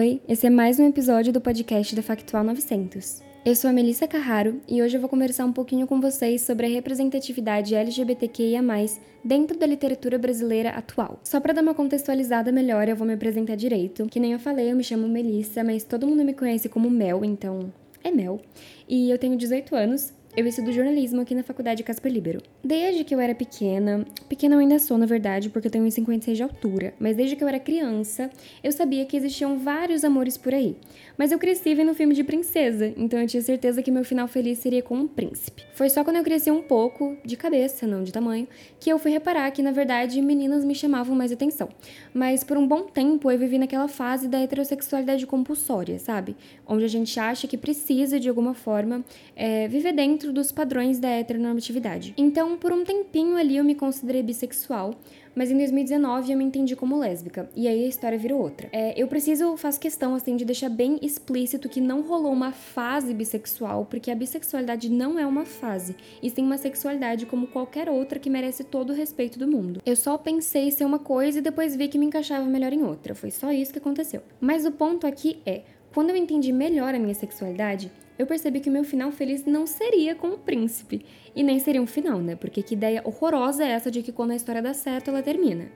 Oi, esse é mais um episódio do podcast da Factual 900. Eu sou a Melissa Carraro e hoje eu vou conversar um pouquinho com vocês sobre a representatividade LGBTQIA+, dentro da literatura brasileira atual. Só para dar uma contextualizada melhor, eu vou me apresentar direito. Que nem eu falei, eu me chamo Melissa, mas todo mundo me conhece como Mel, então é Mel. E eu tenho 18 anos, eu estudo jornalismo aqui na Faculdade Casper Libero. Desde que eu era pequena, pequena eu ainda sou, na verdade, porque eu tenho 1,56 de altura, mas desde que eu era criança, eu sabia que existiam vários amores por aí. Mas eu cresci vendo filme de princesa, então eu tinha certeza que meu final feliz seria com um príncipe. Foi só quando eu cresci um pouco, de cabeça, não de tamanho, que eu fui reparar que, na verdade, meninas me chamavam mais atenção. Mas por um bom tempo eu vivi naquela fase da heterossexualidade compulsória, sabe? Onde a gente acha que precisa, de alguma forma, é, viver dentro dentro dos padrões da heteronormatividade. Então, por um tempinho ali eu me considerei bissexual, mas em 2019 eu me entendi como lésbica, e aí a história virou outra. É, eu preciso, faço questão assim de deixar bem explícito que não rolou uma fase bissexual, porque a bissexualidade não é uma fase, e sim uma sexualidade como qualquer outra que merece todo o respeito do mundo. Eu só pensei ser uma coisa e depois vi que me encaixava melhor em outra, foi só isso que aconteceu. Mas o ponto aqui é, quando eu entendi melhor a minha sexualidade, eu percebi que o meu final feliz não seria com o príncipe. E nem seria um final, né? Porque que ideia horrorosa é essa de que quando a história dá certo, ela termina.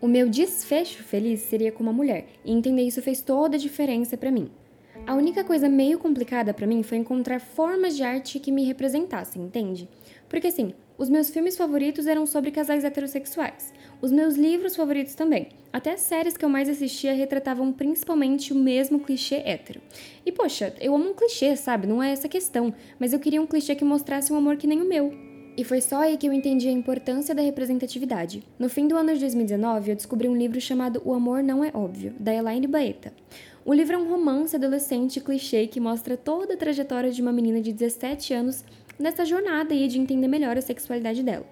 O meu desfecho feliz seria com uma mulher, e entender isso fez toda a diferença para mim. A única coisa meio complicada para mim foi encontrar formas de arte que me representassem, entende? Porque assim, os meus filmes favoritos eram sobre casais heterossexuais. Os meus livros favoritos também. Até as séries que eu mais assistia retratavam principalmente o mesmo clichê hétero. E poxa, eu amo um clichê, sabe? Não é essa questão. Mas eu queria um clichê que mostrasse um amor que nem o meu. E foi só aí que eu entendi a importância da representatividade. No fim do ano de 2019, eu descobri um livro chamado O Amor Não É Óbvio, da Elaine Baeta. O livro é um romance adolescente clichê que mostra toda a trajetória de uma menina de 17 anos nessa jornada aí de entender melhor a sexualidade dela.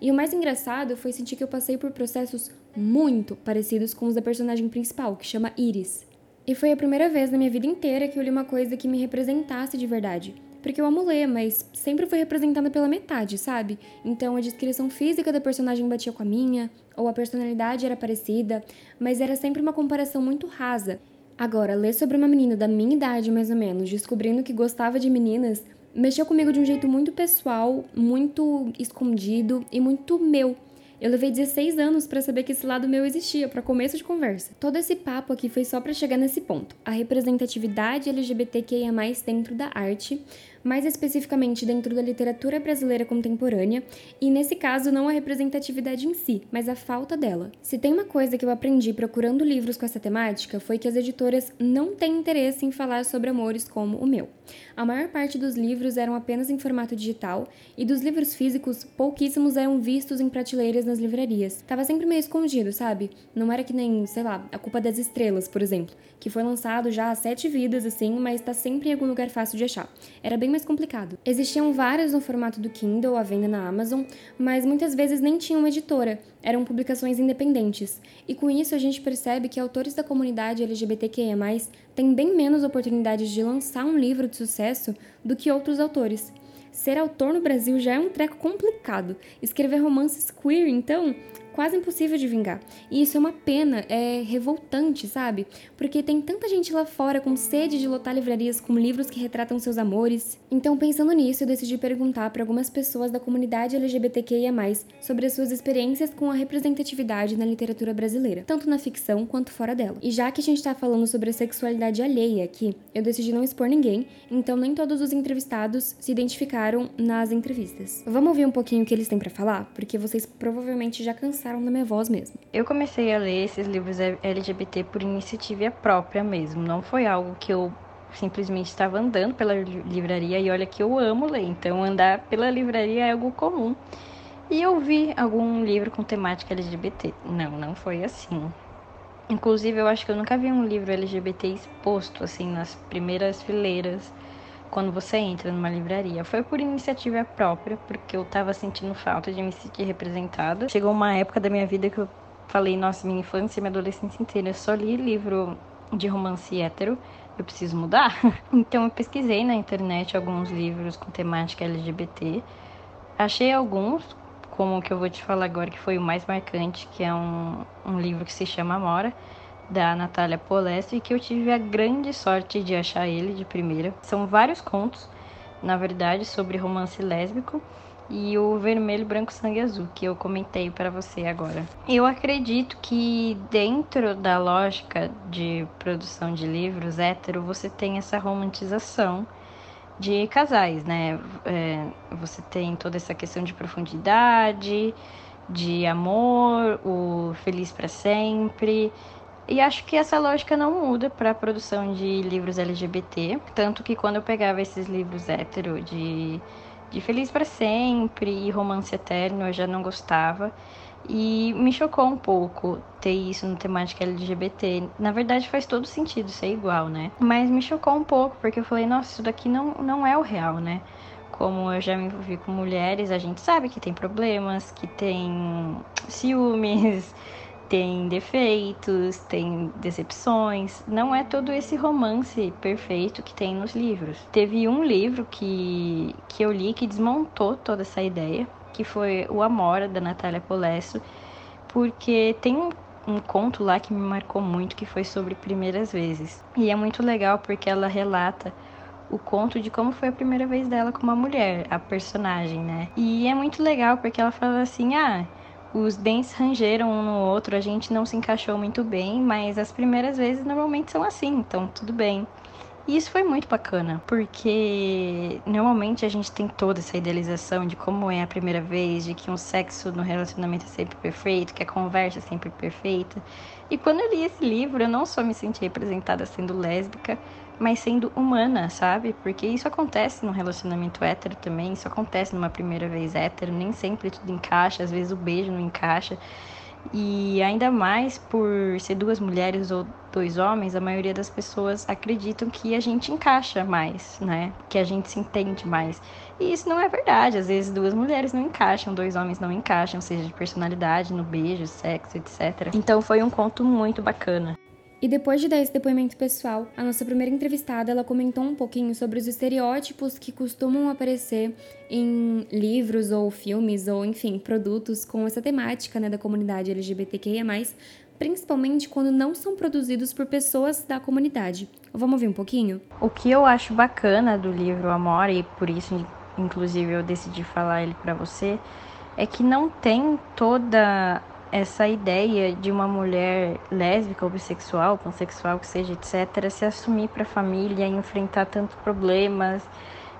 E o mais engraçado foi sentir que eu passei por processos muito parecidos com os da personagem principal, que chama Iris. E foi a primeira vez na minha vida inteira que eu li uma coisa que me representasse de verdade. Porque eu amo ler, mas sempre fui representada pela metade, sabe? Então a descrição física da personagem batia com a minha, ou a personalidade era parecida, mas era sempre uma comparação muito rasa. Agora, ler sobre uma menina da minha idade, mais ou menos, descobrindo que gostava de meninas, mexeu comigo de um jeito muito pessoal, muito escondido e muito meu. Eu levei 16 anos para saber que esse lado meu existia, para começo de conversa. Todo esse papo aqui foi só para chegar nesse ponto. A representatividade LGBTQIA+ dentro da arte, mais especificamente dentro da literatura brasileira contemporânea, e nesse caso não a representatividade em si, mas a falta dela. Se tem uma coisa que eu aprendi procurando livros com essa temática foi que as editoras não têm interesse em falar sobre amores como o meu. A maior parte dos livros eram apenas em formato digital e dos livros físicos, pouquíssimos eram vistos em prateleiras nas livrarias. Tava sempre meio escondido, sabe? Não era que nem, sei lá, A Culpa das Estrelas, por exemplo, que foi lançado já há sete vidas assim, mas tá sempre em algum lugar fácil de achar. Era bem mais complicado. Existiam vários no formato do Kindle à venda na Amazon, mas muitas vezes nem tinham editora, eram publicações independentes. E com isso a gente percebe que autores da comunidade LGBTQIA+, têm bem menos oportunidades de lançar um livro de sucesso do que outros autores. Ser autor no Brasil já é um treco complicado. Escrever romances queer, então, quase impossível de vingar. E isso é uma pena, é revoltante, sabe? Porque tem tanta gente lá fora com sede de lotar livrarias com livros que retratam seus amores. Então, pensando nisso, eu decidi perguntar para algumas pessoas da comunidade LGBTQIA+, sobre as suas experiências com a representatividade na literatura brasileira, tanto na ficção quanto fora dela. E já que a gente tá falando sobre a sexualidade alheia aqui, eu decidi não expor ninguém, então nem todos os entrevistados se identificaram nas entrevistas. Vamos ouvir um pouquinho o que eles têm para falar, porque vocês provavelmente já cansaram gostaram da minha voz mesmo. Eu comecei a ler esses livros LGBT por iniciativa própria mesmo. Não foi algo que eu simplesmente estava andando pela livraria e olha que eu amo ler, então andar pela livraria é algo comum. E eu vi algum livro com temática LGBT. Não, não foi assim. Inclusive, eu acho que eu nunca vi um livro LGBT exposto assim nas primeiras fileiras quando você entra numa livraria. Foi por iniciativa própria, porque eu tava sentindo falta de me sentir representada. Chegou uma época da minha vida que eu falei, nossa, minha infância e minha adolescência inteira, eu só li livro de romance hétero, eu preciso mudar. então eu pesquisei na internet alguns livros com temática LGBT. Achei alguns, como o que eu vou te falar agora, que foi o mais marcante, que é um, um livro que se chama Amora, da Natália e que eu tive a grande sorte de achar ele de primeira. São vários contos, na verdade, sobre romance lésbico e o Vermelho, Branco, Sangue Azul, que eu comentei para você agora. Eu acredito que dentro da lógica de produção de livros hétero, você tem essa romantização de casais, né? É, você tem toda essa questão de profundidade, de amor, o feliz para sempre. E acho que essa lógica não muda para a produção de livros LGBT, tanto que quando eu pegava esses livros hétero de de Feliz para Sempre e Romance Eterno eu já não gostava. E me chocou um pouco ter isso no temática LGBT. Na verdade, faz todo sentido ser igual, né? Mas me chocou um pouco, porque eu falei, nossa, isso daqui não, não é o real, né? Como eu já me envolvi com mulheres, a gente sabe que tem problemas, que tem ciúmes, tem defeitos, tem decepções. Não é todo esse romance perfeito que tem nos livros. Teve um livro que, que eu li que desmontou toda essa ideia, que foi O Amora, da Natália Polesso, porque tem um, um conto lá que me marcou muito, que foi sobre primeiras vezes. E é muito legal porque ela relata o conto de como foi a primeira vez dela com uma mulher, a personagem, né? E é muito legal porque ela fala assim: ah, os dentes rangeram um no outro, a gente não se encaixou muito bem, mas as primeiras vezes normalmente são assim, então tudo bem. E isso foi muito bacana, porque normalmente a gente tem toda essa idealização de como é a primeira vez, de que um sexo no relacionamento é sempre perfeito, que a conversa é sempre perfeita. E quando eu li esse livro, eu não só me senti representada sendo lésbica, mas sendo humana, sabe? Porque isso acontece no relacionamento hétero também, isso acontece numa primeira vez hétero, nem sempre tudo encaixa, às vezes o beijo não encaixa. E ainda mais por ser duas mulheres ou dois homens, a maioria das pessoas acreditam que a gente encaixa mais, né? Que a gente se entende mais. E isso não é verdade. Às vezes duas mulheres não encaixam, dois homens não encaixam, seja de personalidade, no beijo, sexo, etc. Então foi um conto muito bacana. E depois de dar esse depoimento pessoal, a nossa primeira entrevistada ela comentou um pouquinho sobre os estereótipos que costumam aparecer em livros ou filmes ou enfim produtos com essa temática né, da comunidade LGBTQIA+, principalmente quando não são produzidos por pessoas da comunidade. Vamos ouvir um pouquinho? O que eu acho bacana do livro Amor e por isso inclusive eu decidi falar ele para você é que não tem toda essa ideia de uma mulher lésbica bissexual, pansexual, que seja, etc., se assumir para a família, enfrentar tantos problemas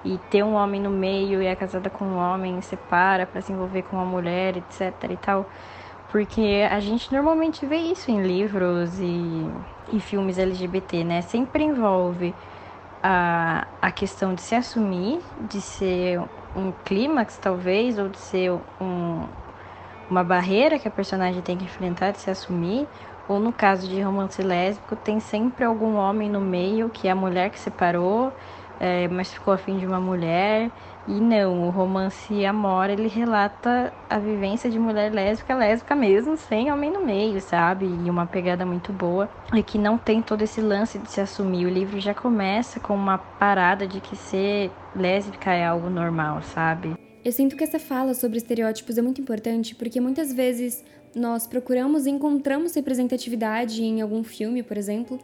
e ter um homem no meio e é casada com um homem, separa para se envolver com uma mulher, etc. e tal. Porque a gente normalmente vê isso em livros e, e filmes LGBT, né? Sempre envolve a, a questão de se assumir, de ser um clímax, talvez, ou de ser um, uma barreira que a personagem tem que enfrentar de se assumir, ou no caso de romance lésbico, tem sempre algum homem no meio que é a mulher que separou, é, mas ficou afim de uma mulher. E não, o romance Amor, ele relata a vivência de mulher lésbica, lésbica mesmo, sem homem no meio, sabe? E uma pegada muito boa. E que não tem todo esse lance de se assumir. O livro já começa com uma parada de que ser lésbica é algo normal, sabe? Eu sinto que essa fala sobre estereótipos é muito importante porque muitas vezes nós procuramos e encontramos representatividade em algum filme, por exemplo,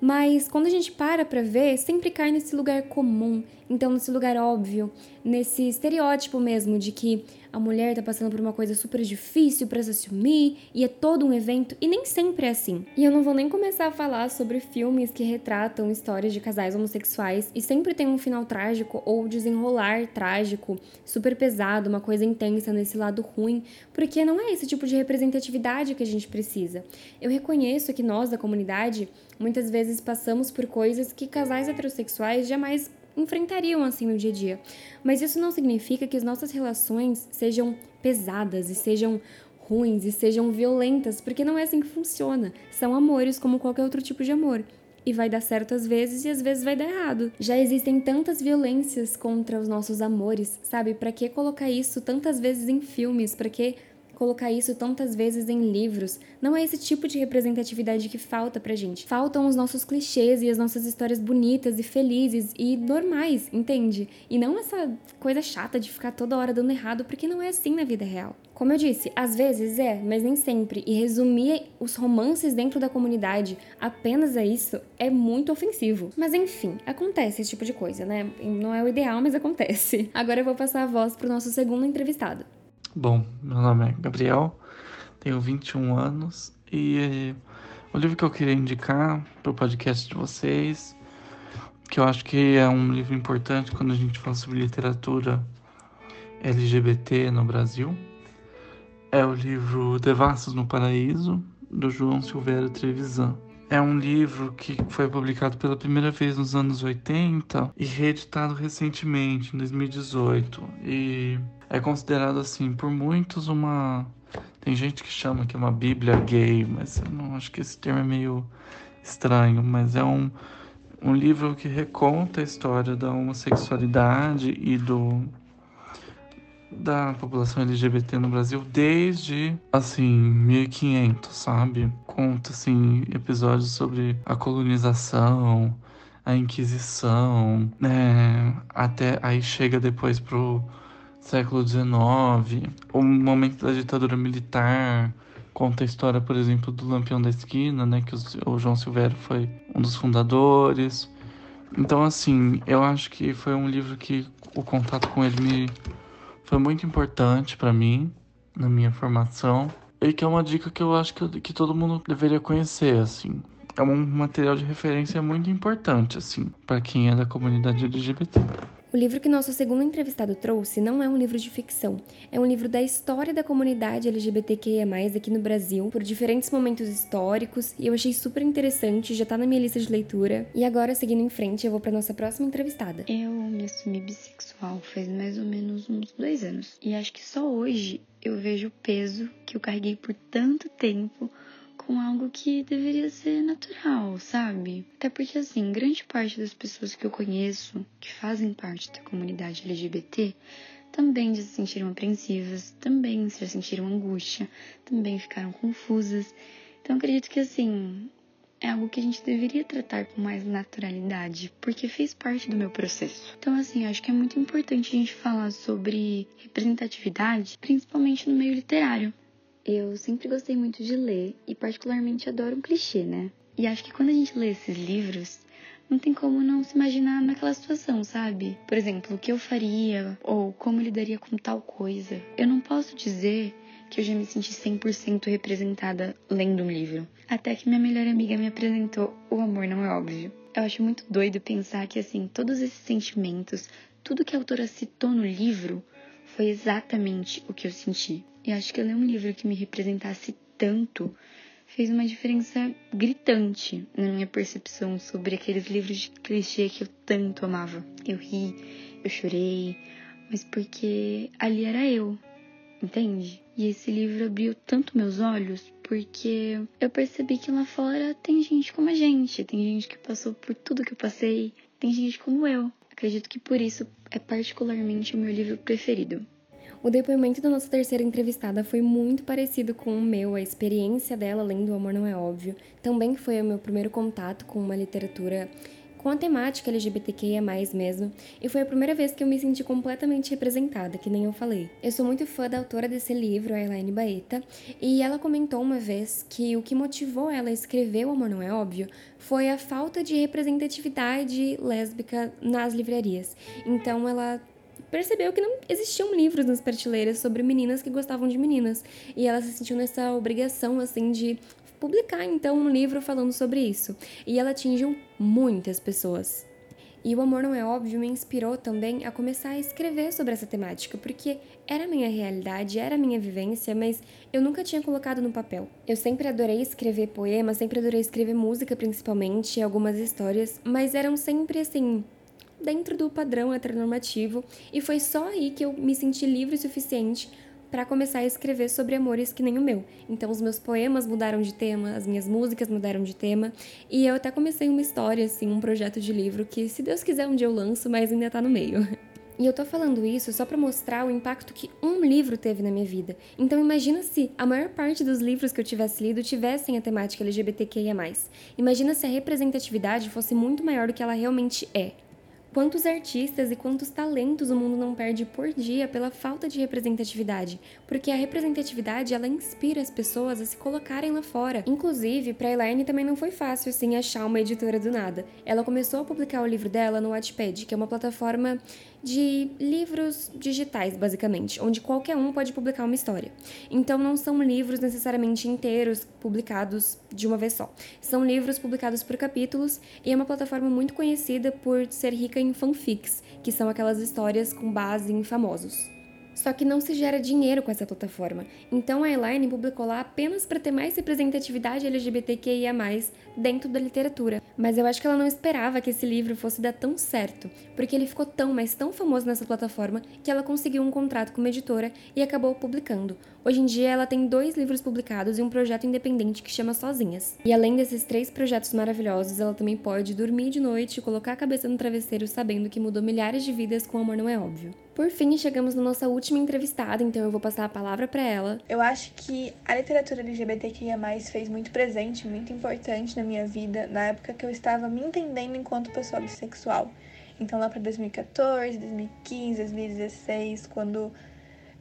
mas quando a gente para para ver, sempre cai nesse lugar comum, então nesse lugar óbvio, nesse estereótipo mesmo de que a mulher tá passando por uma coisa super difícil para se assumir e é todo um evento e nem sempre é assim. E eu não vou nem começar a falar sobre filmes que retratam histórias de casais homossexuais e sempre tem um final trágico ou desenrolar trágico, super pesado, uma coisa intensa nesse lado ruim, porque não é esse tipo de representatividade que a gente precisa. Eu reconheço que nós da comunidade muitas vezes passamos por coisas que casais heterossexuais jamais enfrentariam assim no dia a dia. Mas isso não significa que as nossas relações sejam pesadas e sejam ruins e sejam violentas, porque não é assim que funciona. São amores como qualquer outro tipo de amor. E vai dar certo às vezes e às vezes vai dar errado. Já existem tantas violências contra os nossos amores, sabe? Para que colocar isso tantas vezes em filmes? Para que colocar isso tantas vezes em livros. Não é esse tipo de representatividade que falta pra gente. Faltam os nossos clichês e as nossas histórias bonitas e felizes e normais, entende? E não essa coisa chata de ficar toda hora dando errado, porque não é assim na vida real. Como eu disse, às vezes é, mas nem sempre. E resumir os romances dentro da comunidade apenas a isso é muito ofensivo. Mas enfim, acontece esse tipo de coisa, né? Não é o ideal, mas acontece. Agora eu vou passar a voz pro nosso segundo entrevistado. Bom, meu nome é Gabriel, tenho 21 anos e o livro que eu queria indicar para o podcast de vocês, que eu acho que é um livro importante quando a gente fala sobre literatura LGBT no Brasil, é o livro Devassos no Paraíso, do João Silvério Trevisan. É um livro que foi publicado pela primeira vez nos anos 80 e reeditado recentemente, em 2018. E é considerado, assim, por muitos uma. Tem gente que chama que é uma Bíblia gay, mas eu não acho que esse termo é meio estranho. Mas é um, um livro que reconta a história da homossexualidade e do da população LGBT no Brasil desde, assim, 1500, sabe? Conta, assim, episódios sobre a colonização, a Inquisição, né? Até aí chega depois pro século XIX, o momento da ditadura militar, conta a história, por exemplo, do Lampião da Esquina, né? Que o João Silvério foi um dos fundadores. Então, assim, eu acho que foi um livro que o contato com ele me foi muito importante para mim na minha formação e que é uma dica que eu acho que, que todo mundo deveria conhecer, assim. É um material de referência muito importante, assim, para quem é da comunidade LGBT. O livro que nosso segundo entrevistado trouxe não é um livro de ficção, é um livro da história da comunidade LGBTQIA+, aqui no Brasil, por diferentes momentos históricos, e eu achei super interessante, já tá na minha lista de leitura. E agora, seguindo em frente, eu vou para nossa próxima entrevistada. Eu me assumi bissexual faz mais ou menos uns dois anos, e acho que só hoje eu vejo o peso que eu carreguei por tanto tempo com algo que deveria ser natural, sabe? Até porque, assim, grande parte das pessoas que eu conheço, que fazem parte da comunidade LGBT, também se sentiram apreensivas, também se sentiram angústia, também ficaram confusas. Então, acredito que, assim, é algo que a gente deveria tratar com mais naturalidade, porque fez parte do meu processo. Então, assim, acho que é muito importante a gente falar sobre representatividade, principalmente no meio literário. Eu sempre gostei muito de ler e, particularmente, adoro um clichê, né? E acho que quando a gente lê esses livros, não tem como não se imaginar naquela situação, sabe? Por exemplo, o que eu faria ou como lidaria com tal coisa. Eu não posso dizer que eu já me senti 100% representada lendo um livro. Até que minha melhor amiga me apresentou O Amor Não É Óbvio. Eu acho muito doido pensar que, assim, todos esses sentimentos, tudo que a autora citou no livro, foi exatamente o que eu senti. E acho que ler um livro que me representasse tanto fez uma diferença gritante na minha percepção sobre aqueles livros de clichê que eu tanto amava. Eu ri, eu chorei, mas porque ali era eu, entende? E esse livro abriu tanto meus olhos porque eu percebi que lá fora tem gente como a gente, tem gente que passou por tudo que eu passei, tem gente como eu. Acredito que por isso é particularmente o meu livro preferido. O depoimento da nossa terceira entrevistada foi muito parecido com o meu, a experiência dela lendo O Amor Não É Óbvio. Também foi o meu primeiro contato com uma literatura com a temática LGBTQIA+, mesmo, e foi a primeira vez que eu me senti completamente representada, que nem eu falei. Eu sou muito fã da autora desse livro, a Elaine Baeta, e ela comentou uma vez que o que motivou ela a escrever O Amor Não É Óbvio foi a falta de representatividade lésbica nas livrarias. Então ela percebeu que não existiam livros nas prateleiras sobre meninas que gostavam de meninas. E ela se sentiu nessa obrigação, assim, de publicar então um livro falando sobre isso. E ela atingiu muitas pessoas. E o Amor Não É Óbvio me inspirou também a começar a escrever sobre essa temática, porque era minha realidade, era minha vivência, mas eu nunca tinha colocado no papel. Eu sempre adorei escrever poemas, sempre adorei escrever música, principalmente, algumas histórias, mas eram sempre assim, dentro do padrão heteronormativo, e foi só aí que eu me senti livre o suficiente para começar a escrever sobre amores que nem o meu. Então os meus poemas mudaram de tema, as minhas músicas mudaram de tema, e eu até comecei uma história assim, um projeto de livro que se Deus quiser um dia eu lanço, mas ainda tá no meio. E eu tô falando isso só para mostrar o impacto que um livro teve na minha vida. Então imagina se a maior parte dos livros que eu tivesse lido tivessem a temática LGBTQIA+. Imagina se a representatividade fosse muito maior do que ela realmente é. Quantos artistas e quantos talentos o mundo não perde por dia pela falta de representatividade? Porque a representatividade ela inspira as pessoas a se colocarem lá fora. Inclusive, para Elaine também não foi fácil assim achar uma editora do nada. Ela começou a publicar o livro dela no Wattpad, que é uma plataforma de livros digitais, basicamente, onde qualquer um pode publicar uma história. Então não são livros necessariamente inteiros publicados de uma vez só. São livros publicados por capítulos e é uma plataforma muito conhecida por ser rica em fanfics, que são aquelas histórias com base em famosos. Só que não se gera dinheiro com essa plataforma. Então a Elaine publicou lá apenas para ter mais representatividade LGBTQIA+, dentro da literatura. Mas eu acho que ela não esperava que esse livro fosse dar tão certo, porque ele ficou tão, mas tão famoso nessa plataforma que ela conseguiu um contrato com uma editora e acabou publicando. Hoje em dia ela tem dois livros publicados e um projeto independente que chama Sozinhas. E além desses três projetos maravilhosos, ela também pode dormir de noite e colocar a cabeça no travesseiro sabendo que mudou milhares de vidas com Amor Não É Óbvio. Por fim, chegamos na nossa última entrevistada, então eu vou passar a palavra para ela. Eu acho que a literatura LGBTQIA+, fez muito presente, muito importante na minha vida, na época que eu estava me entendendo enquanto pessoa bissexual. Então lá para 2014, 2015, 2016, quando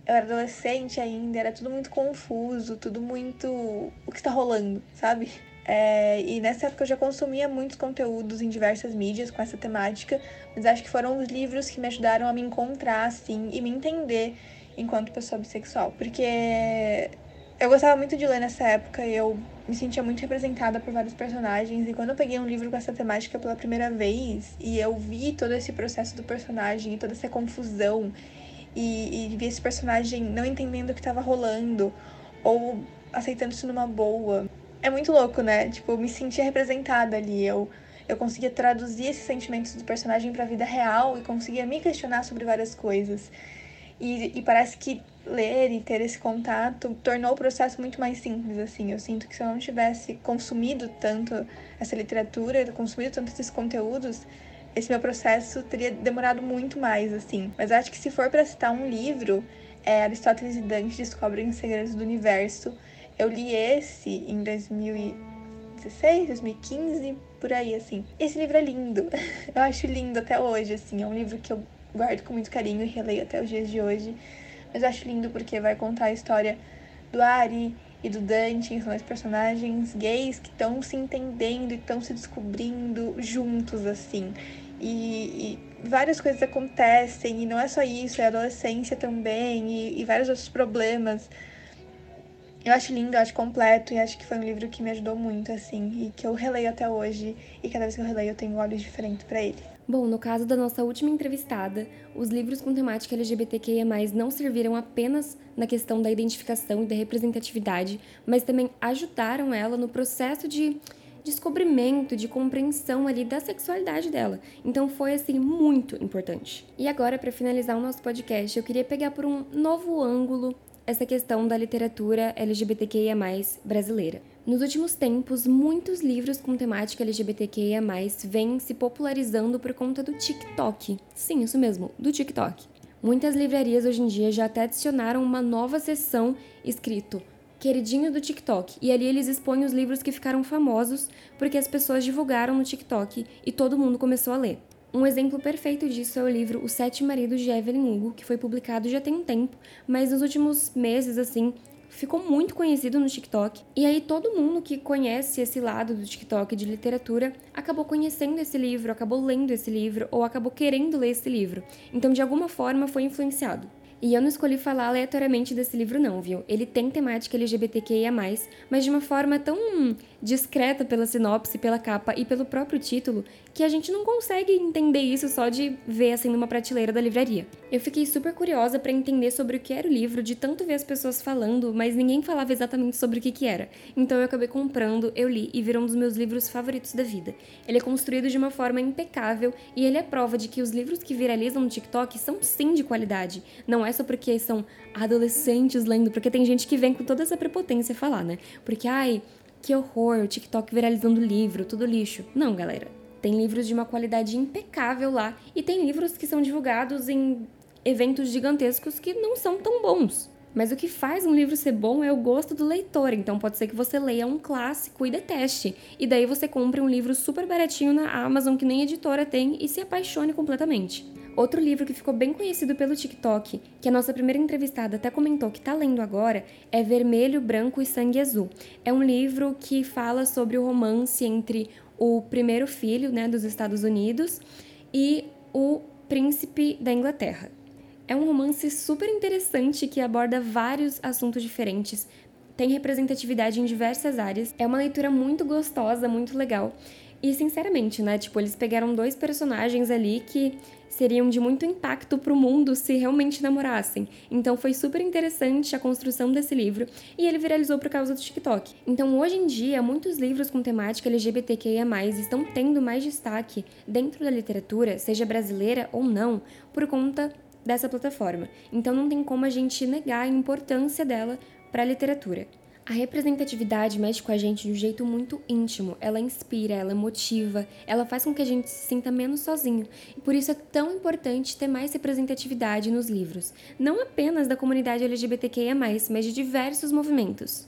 eu era adolescente ainda, era tudo muito confuso, tudo muito o que está rolando, sabe? É, e nessa época eu já consumia muitos conteúdos em diversas mídias com essa temática, mas acho que foram os livros que me ajudaram a me encontrar, assim, e me entender enquanto pessoa bissexual. Porque eu gostava muito de ler nessa época e eu me sentia muito representada por vários personagens. E quando eu peguei um livro com essa temática pela primeira vez e eu vi todo esse processo do personagem e toda essa confusão e, e vi esse personagem não entendendo o que estava rolando ou aceitando isso numa boa é muito louco, né? Tipo, eu me sentia representada ali. Eu, eu conseguia traduzir esses sentimentos do personagem para a vida real e conseguia me questionar sobre várias coisas. E, e, parece que ler e ter esse contato tornou o processo muito mais simples, assim. Eu sinto que se eu não tivesse consumido tanto essa literatura, consumido tanto esses conteúdos, esse meu processo teria demorado muito mais, assim. Mas acho que se for para citar um livro, é Aristóteles e Dante descobrem os segredos do universo eu li esse em 2016, 2015, por aí, assim. Esse livro é lindo. Eu acho lindo até hoje, assim. É um livro que eu guardo com muito carinho e releio até os dias de hoje. Mas eu acho lindo porque vai contar a história do Ari e do Dante, são dois personagens gays que estão se entendendo e estão se descobrindo juntos, assim. E, e, várias coisas acontecem, e não é só isso, é adolescência também, e, e vários outros problemas eu acho lindo, eu acho completo e acho que foi um livro que me ajudou muito, assim, e que eu releio até hoje. E cada vez que eu releio, eu tenho olhos diferentes para ele. Bom, no caso da nossa última entrevistada, os livros com temática LGBTQIA+, não serviram apenas na questão da identificação e da representatividade, mas também ajudaram ela no processo de descobrimento, de compreensão ali da sexualidade dela. Então foi assim muito importante. E agora para finalizar o nosso podcast, eu queria pegar por um novo ângulo essa questão da literatura LGBTQIA+ brasileira. Nos últimos tempos, muitos livros com temática LGBTQIA+, vêm se popularizando por conta do TikTok. Sim, isso mesmo, do TikTok. Muitas livrarias hoje em dia já até adicionaram uma nova seção escrito Queridinho do TikTok, e ali eles expõem os livros que ficaram famosos porque as pessoas divulgaram no TikTok e todo mundo começou a ler. Um exemplo perfeito disso é o livro Os Sete Maridos de Evelyn Hugo, que foi publicado já tem um tempo, mas nos últimos meses, assim, ficou muito conhecido no TikTok. E aí todo mundo que conhece esse lado do TikTok de literatura acabou conhecendo esse livro, acabou lendo esse livro ou acabou querendo ler esse livro. Então, de alguma forma, foi influenciado. E eu não escolhi falar aleatoriamente desse livro, não, viu? Ele tem temática LGBTQIA, mas de uma forma tão discreta pela sinopse, pela capa e pelo próprio título, que a gente não consegue entender isso só de ver assim numa prateleira da livraria. Eu fiquei super curiosa para entender sobre o que era o livro, de tanto ver as pessoas falando, mas ninguém falava exatamente sobre o que que era. Então eu acabei comprando, eu li e virou um dos meus livros favoritos da vida. Ele é construído de uma forma impecável e ele é prova de que os livros que viralizam no TikTok são sim de qualidade. Não é só porque são adolescentes lendo, porque tem gente que vem com toda essa prepotência falar, né? Porque ai, que horror, o TikTok viralizando livro, tudo lixo. Não, galera. Tem livros de uma qualidade impecável lá e tem livros que são divulgados em eventos gigantescos que não são tão bons. Mas o que faz um livro ser bom é o gosto do leitor, então pode ser que você leia um clássico e deteste, e daí você compre um livro super baratinho na Amazon que nem editora tem e se apaixone completamente. Outro livro que ficou bem conhecido pelo TikTok, que a nossa primeira entrevistada até comentou que está lendo agora, é Vermelho, Branco e Sangue Azul. É um livro que fala sobre o romance entre o primeiro filho né, dos Estados Unidos e o príncipe da Inglaterra. É um romance super interessante que aborda vários assuntos diferentes, tem representatividade em diversas áreas, é uma leitura muito gostosa, muito legal. E sinceramente, né, tipo, eles pegaram dois personagens ali que seriam de muito impacto para o mundo se realmente namorassem. Então foi super interessante a construção desse livro e ele viralizou por causa do TikTok. Então hoje em dia, muitos livros com temática LGBTQIA+ estão tendo mais destaque dentro da literatura, seja brasileira ou não, por conta dessa plataforma. Então não tem como a gente negar a importância dela para a literatura. A representatividade mexe com a gente de um jeito muito íntimo. Ela inspira, ela motiva, ela faz com que a gente se sinta menos sozinho. E por isso é tão importante ter mais representatividade nos livros, não apenas da comunidade LGBTQIA, mas de diversos movimentos.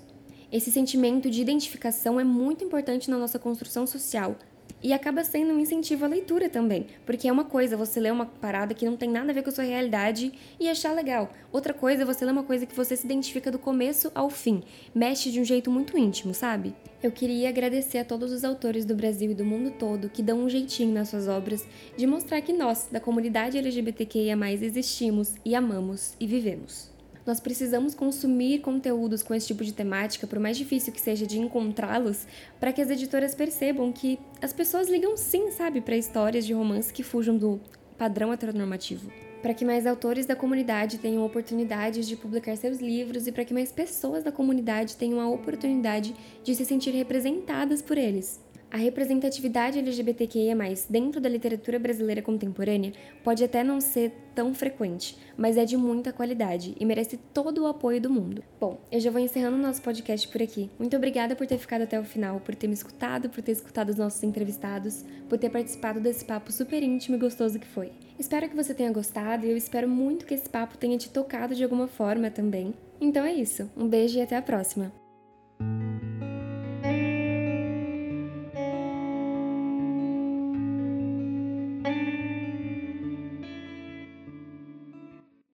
Esse sentimento de identificação é muito importante na nossa construção social, e acaba sendo um incentivo à leitura também, porque é uma coisa você ler uma parada que não tem nada a ver com a sua realidade e achar legal. Outra coisa é você ler uma coisa que você se identifica do começo ao fim, mexe de um jeito muito íntimo, sabe? Eu queria agradecer a todos os autores do Brasil e do mundo todo que dão um jeitinho nas suas obras de mostrar que nós, da comunidade LGBTQIA+, existimos e amamos e vivemos. Nós precisamos consumir conteúdos com esse tipo de temática, por mais difícil que seja de encontrá-los, para que as editoras percebam que as pessoas ligam sim, sabe, para histórias de romance que fujam do padrão heteronormativo. Para que mais autores da comunidade tenham oportunidades de publicar seus livros e para que mais pessoas da comunidade tenham a oportunidade de se sentir representadas por eles. A representatividade LGBTQIA+, dentro da literatura brasileira contemporânea pode até não ser tão frequente, mas é de muita qualidade e merece todo o apoio do mundo. Bom, eu já vou encerrando o nosso podcast por aqui. Muito obrigada por ter ficado até o final, por ter me escutado, por ter escutado os nossos entrevistados, por ter participado desse papo super íntimo e gostoso que foi. Espero que você tenha gostado e eu espero muito que esse papo tenha te tocado de alguma forma também. Então é isso. Um beijo e até a próxima.